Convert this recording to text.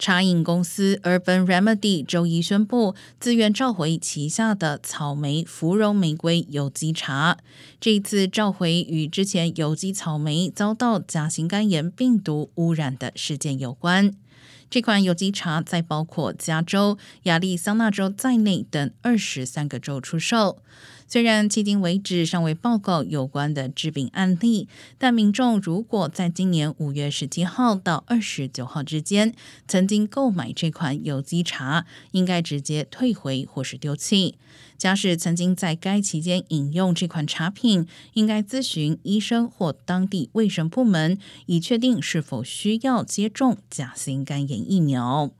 茶饮公司 Urban Remedy 周一宣布，自愿召回旗下的草莓芙蓉玫瑰有机茶。这次召回与之前有机草莓遭到甲型肝炎病毒污染的事件有关。这款有机茶在包括加州、亚利桑那州在内等二十三个州出售。虽然迄今为止尚未报告有关的致病案例，但民众如果在今年五月十七号到二十九号之间曾经购买这款有机茶，应该直接退回或是丢弃。假使曾经在该期间饮用这款茶品，应该咨询医生或当地卫生部门，以确定是否需要接种甲型肝炎疫苗。